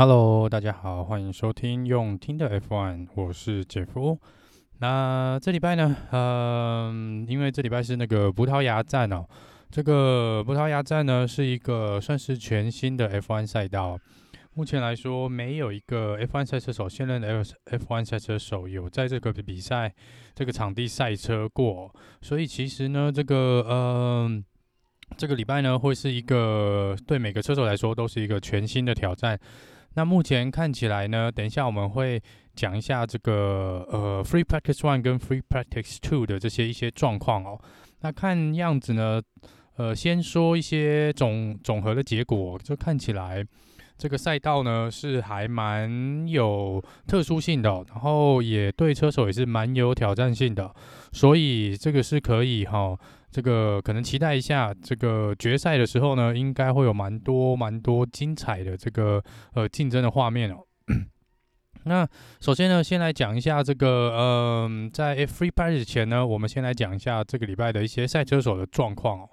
Hello，大家好，欢迎收听用听的 F1，我是杰夫。那这礼拜呢，嗯，因为这礼拜是那个葡萄牙站哦，这个葡萄牙站呢是一个算是全新的 F1 赛道。目前来说，没有一个 F1 赛车手，现任的 F1 赛车手有在这个比赛这个场地赛车过，所以其实呢，这个嗯。这个礼拜呢，会是一个对每个车手来说都是一个全新的挑战。那目前看起来呢，等一下我们会讲一下这个呃 Free Practice One 跟 Free Practice Two 的这些一些状况哦。那看样子呢，呃，先说一些总总和的结果，就看起来这个赛道呢是还蛮有特殊性的，然后也对车手也是蛮有挑战性的，所以这个是可以哈。这个可能期待一下，这个决赛的时候呢，应该会有蛮多蛮多精彩的这个呃竞争的画面哦。那首先呢，先来讲一下这个嗯、在 Free Practice 前呢，我们先来讲一下这个礼拜的一些赛车手的状况哦。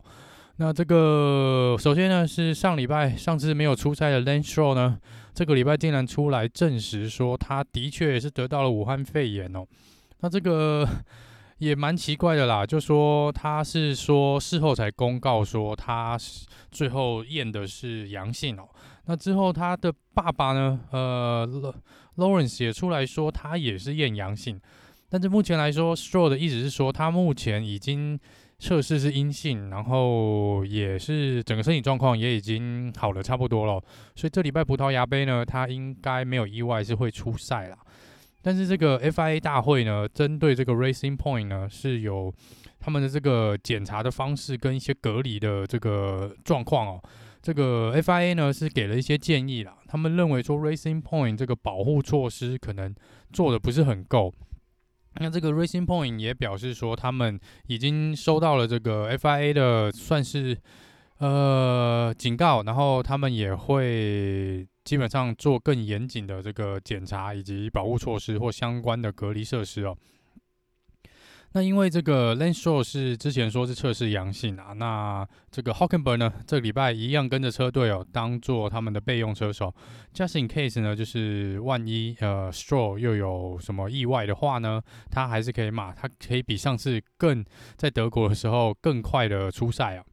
那这个首先呢，是上礼拜上次没有出赛的 Lance Stroll 呢，这个礼拜竟然出来证实说，他的确也是得到了武汉肺炎哦。那这个。也蛮奇怪的啦，就说他是说事后才公告说他最后验的是阳性哦。那之后他的爸爸呢，呃，Lawrence 也出来说他也是验阳性。但是目前来说，Stroll 的意思是说他目前已经测试是阴性，然后也是整个身体状况也已经好了差不多了。所以这礼拜葡萄牙杯呢，他应该没有意外是会出赛啦。但是这个 FIA 大会呢，针对这个 Racing Point 呢，是有他们的这个检查的方式跟一些隔离的这个状况哦。这个 FIA 呢是给了一些建议啦，他们认为说 Racing Point 这个保护措施可能做的不是很够。那这个 Racing Point 也表示说，他们已经收到了这个 FIA 的算是呃警告，然后他们也会。基本上做更严谨的这个检查以及保护措施或相关的隔离设施哦。那因为这个 Lenshaw 是之前说是测试阳性啊，那这个 Hockenberg 呢，这礼拜一样跟着车队哦，当做他们的备用车手。Just in case 呢，就是万一呃 Stroll 又有什么意外的话呢，他还是可以嘛，他可以比上次更在德国的时候更快的出赛啊。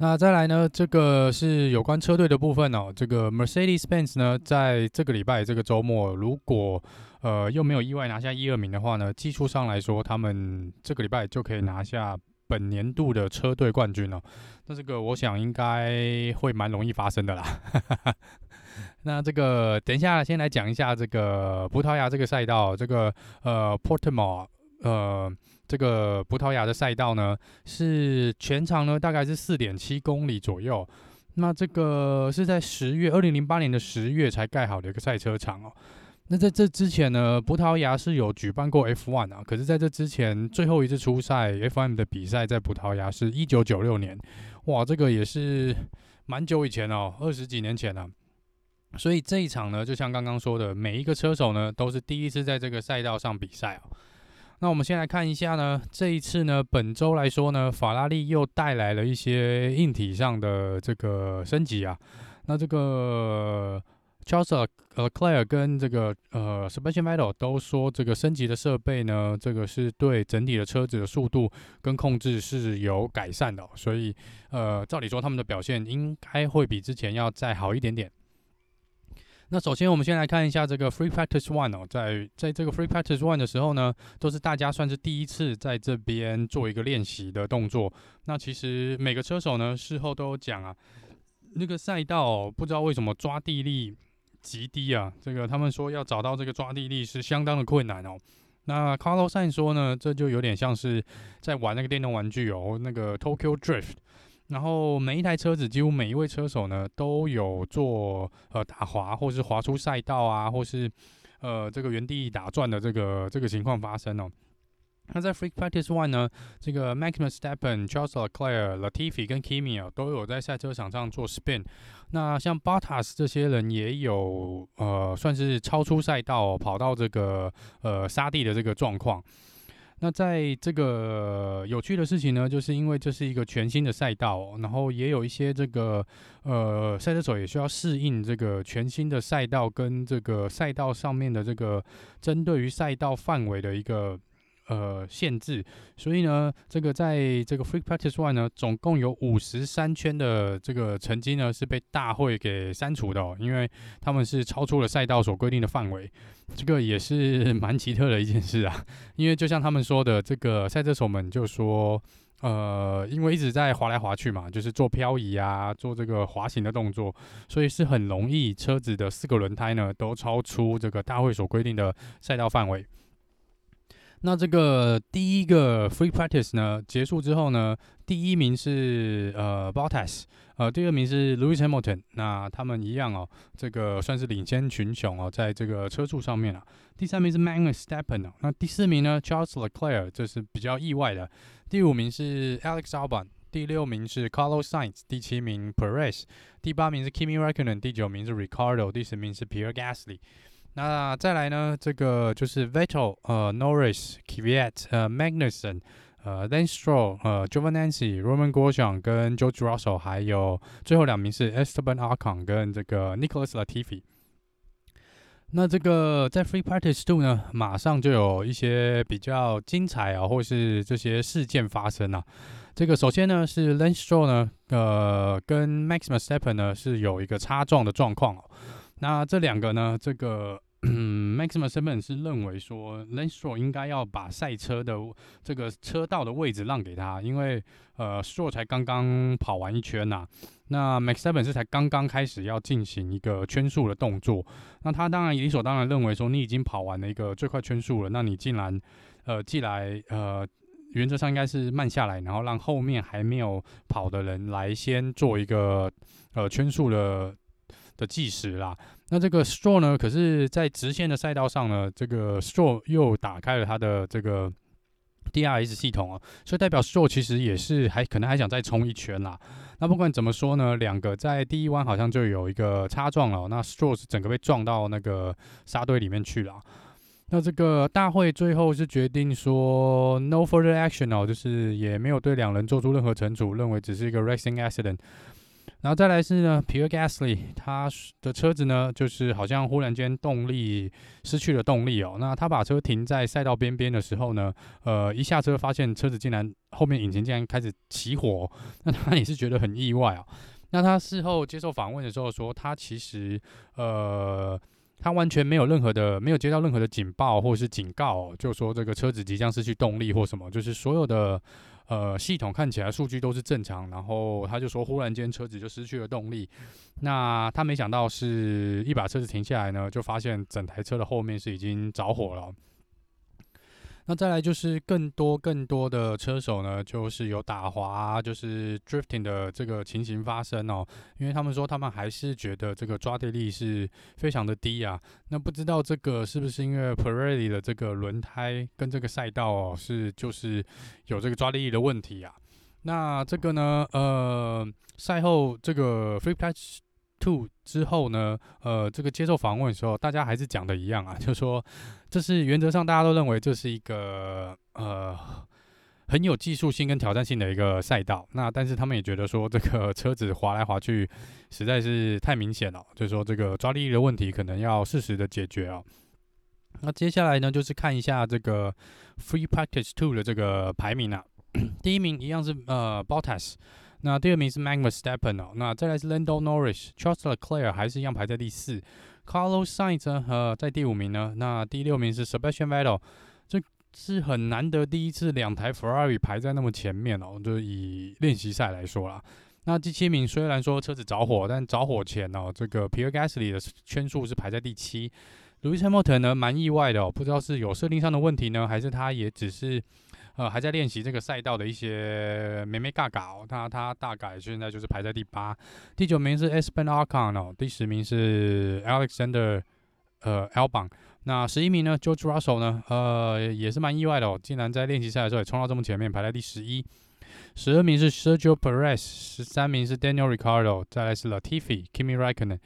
那再来呢，这个是有关车队的部分哦。这个 Mercedes-Benz 呢，在这个礼拜这个周末，如果呃又没有意外拿下一二名的话呢，技术上来说，他们这个礼拜就可以拿下本年度的车队冠军了。那这个我想应该会蛮容易发生的啦。那这个等一下先来讲一下这个葡萄牙这个赛道，这个呃 Portimao 呃。这个葡萄牙的赛道呢，是全长呢大概是四点七公里左右。那这个是在十月二零零八年的十月才盖好的一个赛车场哦。那在这之前呢，葡萄牙是有举办过 F1 啊，可是在这之前最后一次出赛 F1 的比赛在葡萄牙是一九九六年，哇，这个也是蛮久以前哦，二十几年前了。所以这一场呢，就像刚刚说的，每一个车手呢都是第一次在这个赛道上比赛哦。那我们先来看一下呢，这一次呢，本周来说呢，法拉利又带来了一些硬体上的这个升级啊。那这个 Charles Leclerc 跟这个呃 Sebastian Vettel 都说，这个升级的设备呢，这个是对整体的车子的速度跟控制是有改善的，所以呃，照理说他们的表现应该会比之前要再好一点点。那首先，我们先来看一下这个 Free Practice One 哦，在在这个 Free Practice One 的时候呢，都是大家算是第一次在这边做一个练习的动作。那其实每个车手呢，事后都有讲啊，那个赛道，不知道为什么抓地力极低啊，这个他们说要找到这个抓地力是相当的困难哦。那 carlo sen 说呢，这就有点像是在玩那个电动玩具哦，那个 Tokyo Drift。然后每一台车子，几乎每一位车手呢，都有做呃打滑，或是滑出赛道啊，或是呃这个原地打转的这个这个情况发生哦。那在 Free Practice One 呢，这个 Max Verstappen、Charles Leclerc、Latifi 跟 Kimi 啊，都有在赛车场上做 spin。那像 Bottas 这些人也有呃算是超出赛道，跑到这个呃沙地的这个状况。那在这个有趣的事情呢，就是因为这是一个全新的赛道，然后也有一些这个呃赛车手也需要适应这个全新的赛道跟这个赛道上面的这个针对于赛道范围的一个。呃，限制，所以呢，这个在这个 Free Practice One 呢，总共有五十三圈的这个成绩呢是被大会给删除的哦，因为他们是超出了赛道所规定的范围，这个也是 蛮奇特的一件事啊。因为就像他们说的，这个赛车手们就说，呃，因为一直在滑来滑去嘛，就是做漂移啊，做这个滑行的动作，所以是很容易车子的四个轮胎呢都超出这个大会所规定的赛道范围。那这个第一个 free practice 呢结束之后呢，第一名是呃 Bottas，呃第二名是 Lewis Hamilton，那他们一样哦，这个算是领先群雄哦，在这个车速上面啊。第三名是 Max Verstappen 哦，那第四名呢 Charles Leclerc，这是比较意外的。第五名是 Alex Albon，第六名是 Carlos Sainz，第七名 Perez，第八名是 Kimi Raikkonen，第九名是 Ricardo，第十名是 Pierre Gasly。那再来呢？这个就是 Vettel、呃 Norris、Kvyat、呃 Magnussen、呃 l a n s t r o l、呃 Giovinazzi、Romain Grosjean 跟 George Russell，还有最后两名是 Esteban Ocon 跟这个 Nicholas Latifi。那这个在 Free Practice Two 呢，马上就有一些比较精彩啊，或是这些事件发生啊。这个首先呢是 l a n s t r o l 呢，呃，跟 Max m e s t e p p e n 呢是有一个擦撞的状况哦。那这两个呢，这个。嗯，Max Verstappen 是认为说，Lance Stroll 应该要把赛车的这个车道的位置让给他，因为呃 s t r o 才刚刚跑完一圈呐、那 Max s e v e n 是才刚刚开始要进行一个圈速的动作，那他当然理所当然认为说，你已经跑完了一个最快圈速了，那你竟然呃既来呃，原则上应该是慢下来，然后让后面还没有跑的人来先做一个呃圈速的的计时啦。那这个 Stroll 呢？可是，在直线的赛道上呢，这个 Stroll 又打开了他的这个 DRS 系统啊，所以代表 Stroll 其实也是还可能还想再冲一圈啦。那不管怎么说呢，两个在第一弯好像就有一个擦撞了，那 Stroll 是整个被撞到那个沙堆里面去了。那这个大会最后是决定说 No further action 哦，就是也没有对两人做出任何惩处，认为只是一个 racing accident。然后再来是呢，Pierre Gasly 他的车子呢，就是好像忽然间动力失去了动力哦。那他把车停在赛道边边的时候呢，呃，一下车发现车子竟然后面引擎竟然开始起火，那他也是觉得很意外啊。那他事后接受访问的时候说，他其实呃，他完全没有任何的没有接到任何的警报或是警告哦，就说这个车子即将失去动力或什么，就是所有的。呃，系统看起来数据都是正常，然后他就说，忽然间车子就失去了动力。那他没想到是一把车子停下来呢，就发现整台车的后面是已经着火了。那再来就是更多更多的车手呢，就是有打滑，就是 drifting 的这个情形发生哦。因为他们说他们还是觉得这个抓地力是非常的低啊。那不知道这个是不是因为 Pirelli 的这个轮胎跟这个赛道哦，是就是有这个抓地力的问题啊？那这个呢，呃，赛后这个 Free PATCH Two 之后呢，呃，这个接受访问的时候，大家还是讲的一样啊，就说这是原则上大家都认为这是一个呃很有技术性跟挑战性的一个赛道。那但是他们也觉得说这个车子滑来滑去实在是太明显了，就是说这个抓地力的问题可能要适时的解决啊。那接下来呢，就是看一下这个 Free Practice Two 的这个排名啊，第一名一样是呃 Bottas。那第二名是 Max Verstappen 哦，那再来是 Lando Norris、Charles Leclerc 还是一样排在第四，Carlos Sainz 呢，呃，在第五名呢。那第六名是 Sebastian Vettel，这是很难得第一次两台 Ferrari 排在那么前面哦，就以练习赛来说啦。那第七名虽然说车子着火，但着火前哦，这个 Pierre Gasly 的圈数是排在第七，Lewis Hamilton 呢蛮意外的哦，不知道是有设定上的问题呢，还是他也只是。呃，还在练习这个赛道的一些眉眉角角，他他大概现在就是排在第八，第九名是 Espen a r c o n 哦，第十名是 Alexander 呃 Albon，那十一名呢 George Russell 呢，呃也是蛮意外的哦，竟然在练习赛的时候也冲到这么前面，排在第十一，十二名是 Sergio Perez，十三名是 Daniel Ricardo，再来是 Latifi、Kimi Raikkonen、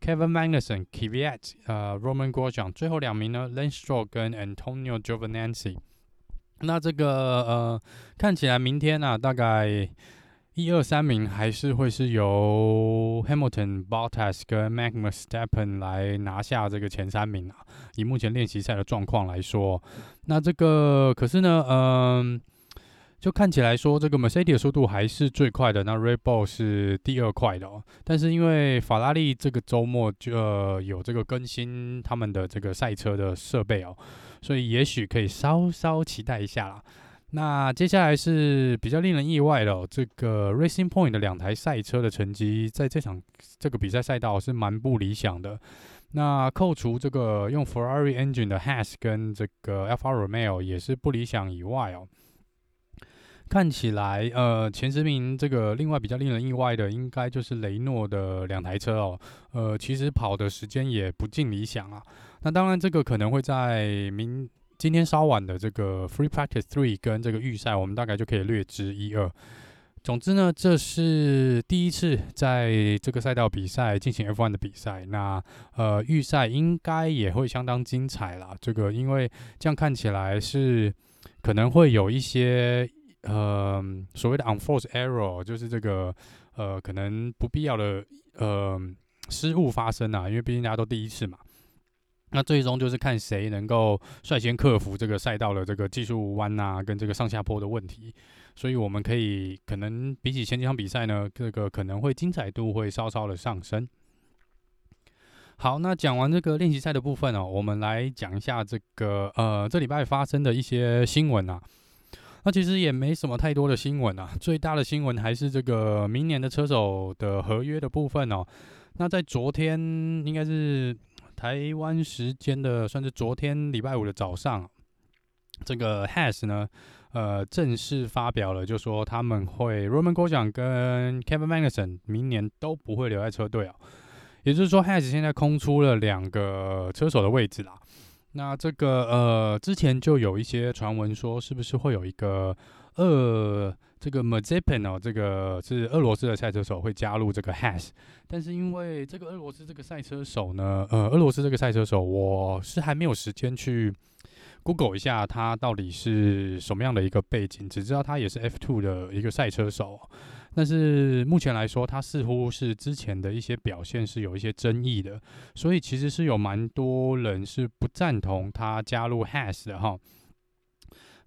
Kevin Magnussen、Kvyat 呃 Roman g r o s j o n 最后两名呢 Lance Stroll 跟 Antonio Giovinazzi。那这个呃，看起来明天啊，大概一二三名还是会是由 Hamilton、Bottas 跟 Max Verstappen 来拿下这个前三名啊。以目前练习赛的状况来说，那这个可是呢，嗯、就看起来说，这个 Mercedes 的速度还是最快的，那 Red Bull 是第二快的哦。但是因为法拉利这个周末就、呃、有这个更新他们的这个赛车的设备哦，所以也许可以稍稍期待一下啦。那接下来是比较令人意外的哦，这个 Racing Point 的两台赛车的成绩在这场这个比赛赛道是蛮不理想的。那扣除这个用 Ferrari engine 的 Haas 跟这个 Alfa Romeo 也是不理想以外哦。看起来，呃，前十名这个另外比较令人意外的，应该就是雷诺的两台车哦。呃，其实跑的时间也不尽理想啊。那当然，这个可能会在明今天稍晚的这个 Free Practice Three 跟这个预赛，我们大概就可以略知一二。总之呢，这是第一次在这个赛道比赛进行 F1 的比赛。那呃，预赛应该也会相当精彩啦。这个因为这样看起来是可能会有一些。呃，所谓的 unforced error 就是这个呃，可能不必要的呃失误发生啊，因为毕竟大家都第一次嘛。那最终就是看谁能够率先克服这个赛道的这个技术弯啊，跟这个上下坡的问题。所以我们可以可能比起前几场比赛呢，这个可能会精彩度会稍稍的上升。好，那讲完这个练习赛的部分哦，我们来讲一下这个呃这礼拜发生的一些新闻啊。那其实也没什么太多的新闻啊，最大的新闻还是这个明年的车手的合约的部分哦。那在昨天，应该是台湾时间的，算是昨天礼拜五的早上，这个 Has 呢，呃，正式发表了，就说他们会 Roman Grosjean 跟 Kevin Magnussen 明年都不会留在车队啊，也就是说，Has 现在空出了两个车手的位置啦。那这个呃，之前就有一些传闻说，是不是会有一个呃，这个 Mazepin 哦，这个是俄罗斯的赛车手会加入这个 Has，但是因为这个俄罗斯这个赛车手呢，呃，俄罗斯这个赛车手，我是还没有时间去 Google 一下他到底是什么样的一个背景，只知道他也是 F2 的一个赛车手。但是目前来说，他似乎是之前的一些表现是有一些争议的，所以其实是有蛮多人是不赞同他加入 Has 的哈。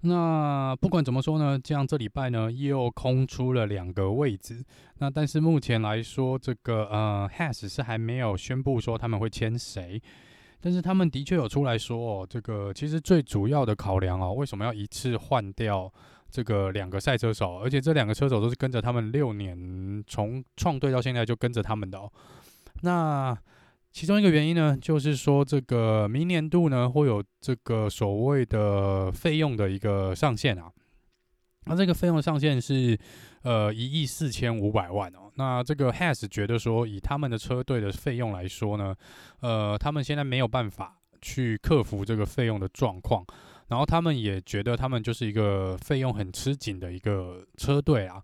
那不管怎么说呢，这样这礼拜呢又空出了两个位置。那但是目前来说，这个呃，Has 是还没有宣布说他们会签谁，但是他们的确有出来说哦，这个其实最主要的考量哦，为什么要一次换掉？这个两个赛车手，而且这两个车手都是跟着他们六年，从创队到现在就跟着他们的哦。那其中一个原因呢，就是说这个明年度呢会有这个所谓的费用的一个上限啊。那这个费用的上限是呃一亿四千五百万哦。那这个 Haas 觉得说，以他们的车队的费用来说呢，呃，他们现在没有办法去克服这个费用的状况。然后他们也觉得他们就是一个费用很吃紧的一个车队啊，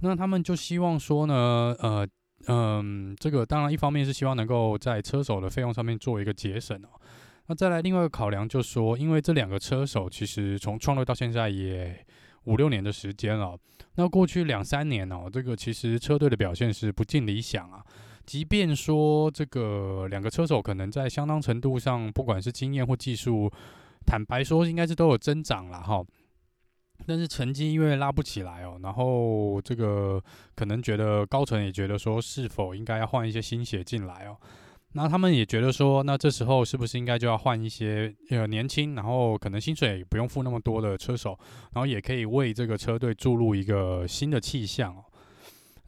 那他们就希望说呢，呃，嗯，这个当然一方面是希望能够在车手的费用上面做一个节省哦。那再来另外一个考量就是说，因为这两个车手其实从创立到现在也五六年的时间了，那过去两三年哦，这个其实车队的表现是不尽理想啊。即便说这个两个车手可能在相当程度上，不管是经验或技术。坦白说，应该是都有增长了哈，但是成绩因为拉不起来哦，然后这个可能觉得高层也觉得说，是否应该要换一些新血进来哦？那他们也觉得说，那这时候是不是应该就要换一些呃年轻，然后可能薪水也不用付那么多的车手，然后也可以为这个车队注入一个新的气象哦？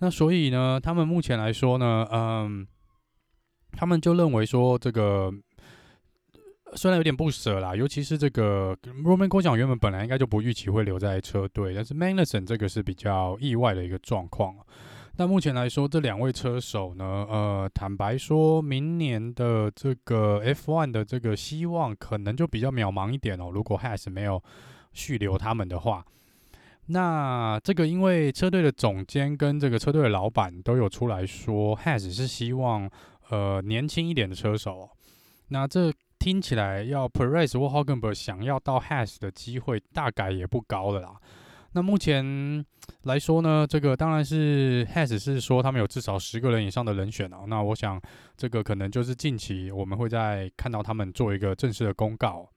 那所以呢，他们目前来说呢，嗯，他们就认为说这个。虽然有点不舍啦，尤其是这个 Roman 郭奖原本本来应该就不预期会留在车队，但是 Magnussen 这个是比较意外的一个状况。那目前来说，这两位车手呢，呃，坦白说，明年的这个 F1 的这个希望可能就比较渺茫一点哦。如果 Has 没有续留他们的话，那这个因为车队的总监跟这个车队的老板都有出来说，Haas 是希望呃年轻一点的车手。那这听起来要 Perez 或 Hulkenberg 想要到 Has 的机会大概也不高了啦。那目前来说呢，这个当然是 Has 是说他们有至少十个人以上的人选哦。那我想这个可能就是近期我们会再看到他们做一个正式的公告。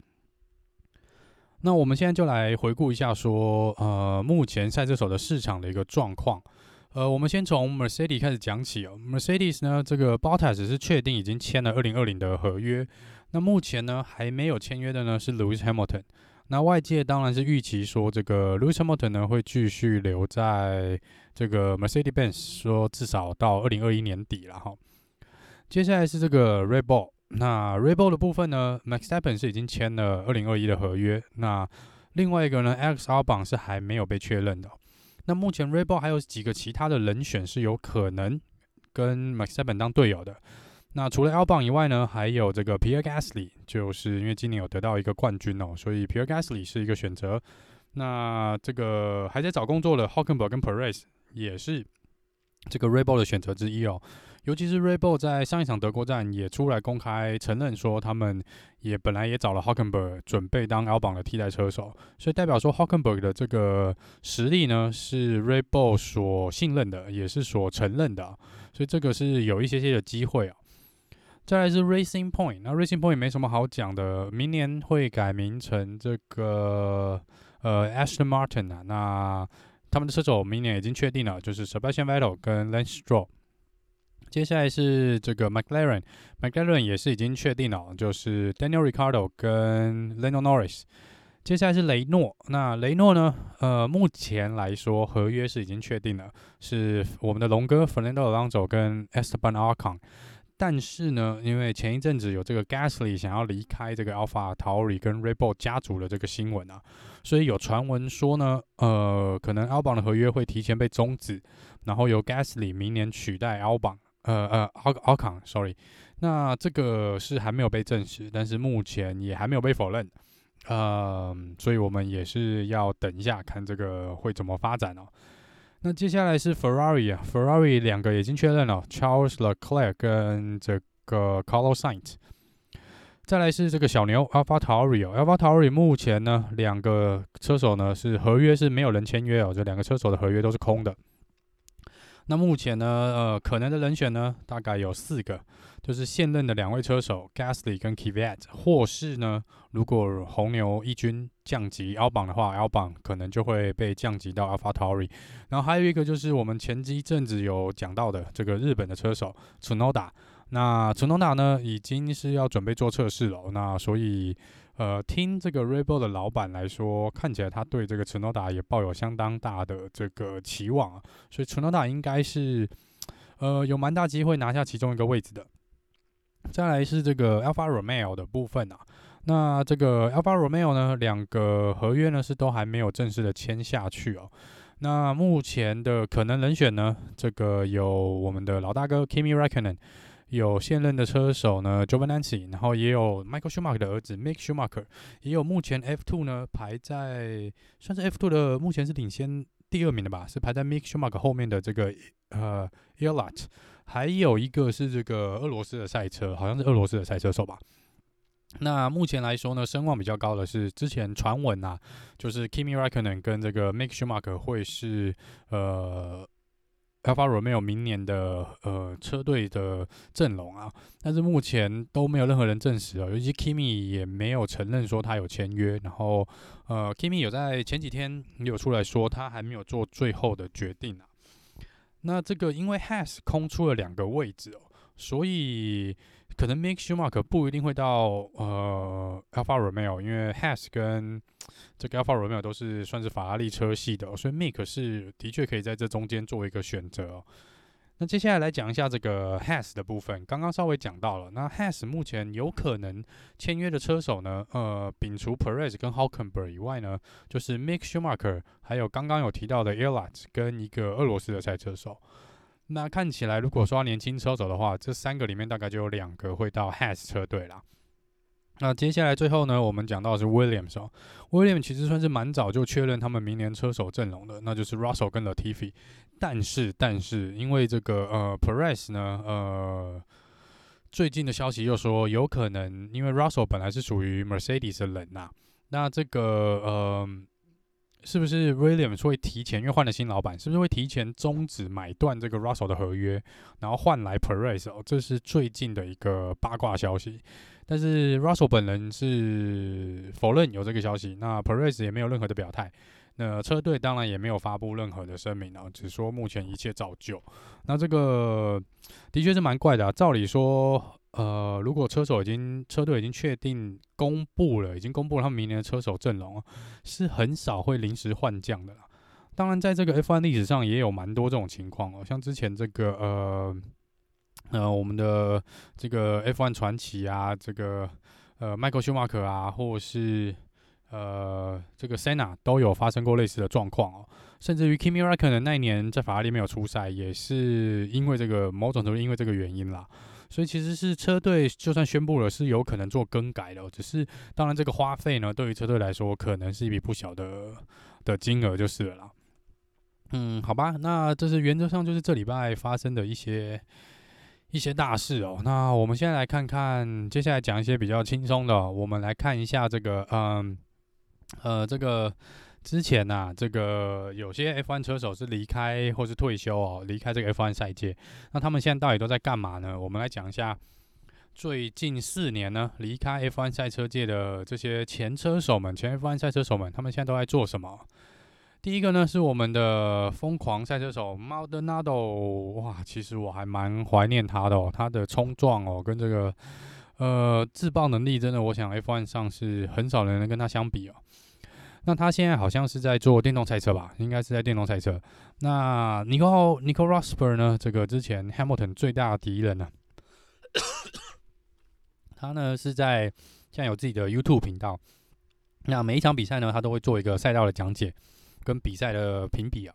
那我们现在就来回顾一下说，呃，目前赛车手的市场的一个状况。呃，我们先从 Mercedes 开始讲起哦。Mercedes 呢，这个 Bottas 是确定已经签了二零二零的合约。那目前呢，还没有签约的呢是 Lewis Hamilton。那外界当然是预期说，这个 Lewis Hamilton 呢会继续留在这个 Mercedes-Benz，说至少到二零二一年底了哈。接下来是这个 Red Bull，那 Red Bull 的部分呢，Max Verstappen 是已经签了二零二一的合约。那另外一个呢，X R 榜是还没有被确认的。那目前 Rebel 还有几个其他的人选是有可能跟 Max e b e n 当队友的。那除了 Albon 以外呢，还有这个 Pierre Gasly，就是因为今年有得到一个冠军哦，所以 Pierre Gasly 是一个选择。那这个还在找工作的 h o c k e n b e r g 跟 Perez 也是这个 Red Bull 的选择之一哦。尤其是 Red Bull 在上一场德国站也出来公开承认说，他们也本来也找了 Hockenberg 准备当 Albon 的替代车手，所以代表说 Hockenberg 的这个实力呢是 Red Bull 所信任的，也是所承认的，所以这个是有一些些的机会啊。再来是 Racing Point，那 Racing Point 没什么好讲的，明年会改名成这个呃 Aston Martin 啊。那他们的车手明年已经确定了，就是 Sebastian Vettel 跟 Lance Stroll。接下来是这个 McLaren，McLaren 也是已经确定了，就是 Daniel r i c a r d o 跟 Lando Norris。接下来是雷诺，那雷诺呢？呃，目前来说合约是已经确定了，是我们的龙哥 Fernando Alonso 跟 Esteban Ocon。但是呢，因为前一阵子有这个 Gasly 想要离开这个 Alpha Tauri 跟 Red Bull 家族的这个新闻啊，所以有传闻说呢，呃，可能 Albon 的合约会提前被终止，然后由 Gasly 明年取代 Albon，呃呃，Ocon，sorry，那这个是还没有被证实，但是目前也还没有被否认，呃，所以我们也是要等一下看这个会怎么发展哦。那接下来是 Ferrari 啊，Ferrari 两个已经确认了，Charles Leclerc 跟这个 Carlos Sainz。再来是这个小牛 Alpha Tauri 哦，Alpha Tauri 目前呢两个车手呢是合约是没有人签约哦，这两个车手的合约都是空的。那目前呢，呃，可能的人选呢，大概有四个，就是现任的两位车手 Gasly 跟 Kvyat，或是呢，如果红牛一军降级 Albon 的话，Albon 可能就会被降级到 AlphaTauri。然后还有一个就是我们前几阵子有讲到的这个日本的车手 Tsunoda，那 Tsunoda 呢，已经是要准备做测试了，那所以。呃，听这个 Red Bull 的老板来说，看起来他对这个 Tsunoda 也抱有相当大的这个期望啊，所以 Tsunoda 应该是呃有蛮大机会拿下其中一个位置的。再来是这个 Alpha Romeo 的部分啊，那这个 Alpha Romeo 呢，两个合约呢是都还没有正式的签下去哦。那目前的可能人选呢，这个有我们的老大哥 Kimi Raikkonen。有现任的车手呢，Giovinazzi，然后也有 Michael Schumacher 的儿子 Mick Schumacher，也有目前 F2 呢排在算是 F2 的目前是领先第二名的吧，是排在 Mick Schumacher 后面的这个呃 Elot，还有一个是这个俄罗斯的赛车，好像是俄罗斯的赛车手吧。那目前来说呢，声望比较高的是之前传闻啊，就是 Kimi Räikkönen 跟这个 Mick Schumacher 会是呃。Alfa Romeo 明年的呃车队的阵容啊，但是目前都没有任何人证实啊，尤其 Kimi 也没有承认说他有签约，然后呃 Kimi 有在前几天有出来说他还没有做最后的决定啊。那这个因为 Has 空出了两个位置哦，所以。可能 Mick Schumacher 不一定会到呃 Alfa Romeo，因为 Has 跟 这个 Alfa Romeo 都是算是法拉利车系的，所以 Mick 是的确可以在这中间做一个选择，那接下来来讲一下这个 Has 的部分，刚刚稍微讲到了。那 Has 目前有可能签约的车手呢，呃，摒除 Perez 跟 Hockenberg 以外呢，就是 Mick Schumacher，还有刚刚有提到的 Elot 跟一个俄罗斯的赛车手。那看起来，如果说年轻车手的话，这三个里面大概就有两个会到 Has 车队啦。那接下来最后呢，我们讲到是 Williams 哦，Williams 其实算是蛮早就确认他们明年车手阵容的，那就是 Russell 跟 Latifi。但是，但是因为这个呃 Perez 呢，呃。最近的消息又说，有可能因为 Russell 本来是属于 Mercedes 的人呐、那这个呃，是不是 Williams 会提前，因为换了新老板，是不是会提前终止买断这个 Russell 的合约，然后换来 Perez？哦，这是最近的一个八卦消息。但是 Russell 本人是否认有这个消息，那 Perez 也没有任何的表态。那车队当然也没有发布任何的声明啊，只说目前一切照旧。那这个的确是蛮怪的啊。照理说，呃，如果车手已经车队已经确定公布了，已经公布了他们明年的车手阵容，是很少会临时换将的啦。当然，在这个 F1 历史上也有蛮多这种情况哦，像之前这个呃呃我们的这个 F1 传奇啊，这个呃 Michael Schumacher 啊，或是。呃，这个 Senna 都有发生过类似的状况哦，甚至于 Kimi Räikkönen 那一年在法拉利没有出赛，也是因为这个某种程度因为这个原因啦。所以其实是车队就算宣布了是有可能做更改的，只是当然这个花费呢，对于车队来说可能是一笔不小的的金额就是了。嗯，好吧，那这是原则上就是这礼拜发生的一些一些大事哦。那我们现在来看看，接下来讲一些比较轻松的，我们来看一下这个，嗯。呃，这个之前呐、这个有些 F1 车手是离开或是退休哦，离开这个 F1 赛界。那他们现在到底都在干嘛呢？我们来讲一下最近四年呢，离开 F1 赛车界的这些前车手们，前 F1 赛车手们，他们现在都在做什么？第一个呢是我们的疯狂赛车手 Maldonado，哇，其实我还蛮怀念他的哦，他的冲撞哦，跟这个呃自爆能力，真的，我想 F1 上是很少人能跟他相比哦。那他现在好像是在做电动赛车吧？应该是在电动赛车。那 Nico Nico Rosberg 呢？这个之前 Hamilton 最大的敌人呢、啊？他呢是在现在有自己的 YouTube 频道。那每一场比赛呢，他都会做一个赛道的讲解跟比赛的评比啊。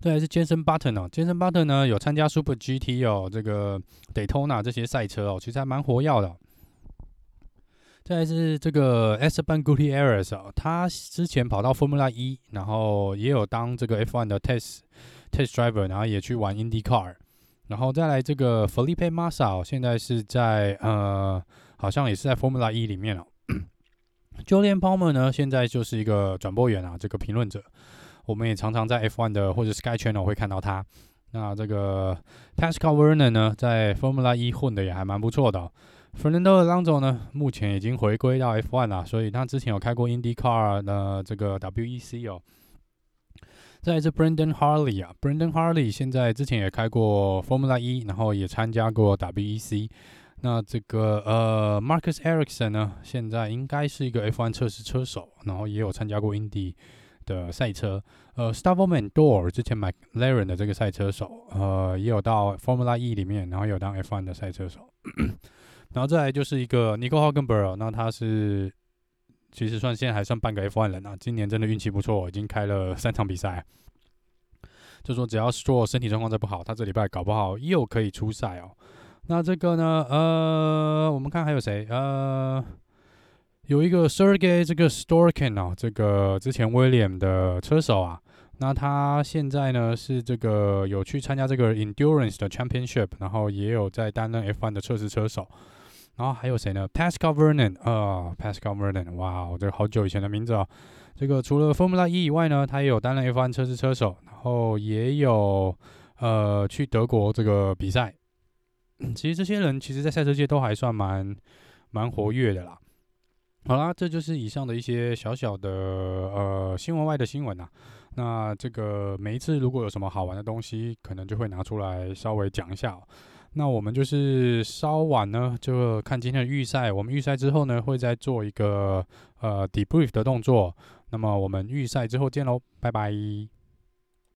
再来是 Jenson Button 哦，Jenson Button 呢有参加 Super GT 哦，这个 Daytona 这些赛车哦，其实还蛮活跃的。再来是这个 Esteban Gutierrez 啊，他之前跑到 Formula 一然后也有当这个 F1 的 test test driver，然后也去玩 IndyCar，然后再来这个 Felipe Massa，现在是在呃，好像也是在 Formula 一里面哦。Jolyon Palmer 呢，现在就是一个转播员啊，这个评论者，我们也常常在 F1 的或者 Sky Channel 会看到他。那这个 Pascal Werner 呢，在 Formula 一混的也还蛮不错的。Fernando Alonso 呢，目前已经回归到 F1 了，所以他之前有开过 IndyCar 的这个 WEC 哦。再来是 Brendan Harley 啊，Brendan Harley 现在之前也开过 Formula E，然后也参加过 WEC。那这个呃，Marcus Ericsson 呢，现在应该是一个 F1 测试车手，然后也有参加过 Indy 的赛车。呃，Stoffel Vandoorne 之前 McLaren 的这个赛车手，呃，也有到 Formula E 里面，然后有当 F1 的赛车手。然后再来就是一个 Nico Hulkenberg，那他是其实算现在还算半个 F1 人啊，今年真的运气不错，已经开了三场比赛。就说只要 Stroll 身体状况再不好，他这礼拜搞不好又可以出赛哦。那这个呢，呃，我们看还有谁？呃，有一个 Sergey 这个 Storkin 哦，这个之前 William 的车手啊，那他现在呢是这个有去参加这个 Endurance 的 Championship，然后也有在担任 F1 的测试车手。然后还有谁呢？Pascal Vernon 啊，Pascal Vernon，哇，这个好久以前的名字哦。这个除了 Formula E 以外呢，他也有担任 F1 测试车手，然后也有呃去德国这个比赛。其实这些人其实，在赛车界都还算蛮蛮活跃的啦。好啦，这就是以上的一些小小的呃新闻外的新闻啊。那这个每一次如果有什么好玩的东西，可能就会拿出来稍微讲一下。那我们就是稍晚呢，就看今天的预赛。我们预赛之后呢，会再做一个呃 debrief 的动作。那么我们预赛之后见喽，拜拜。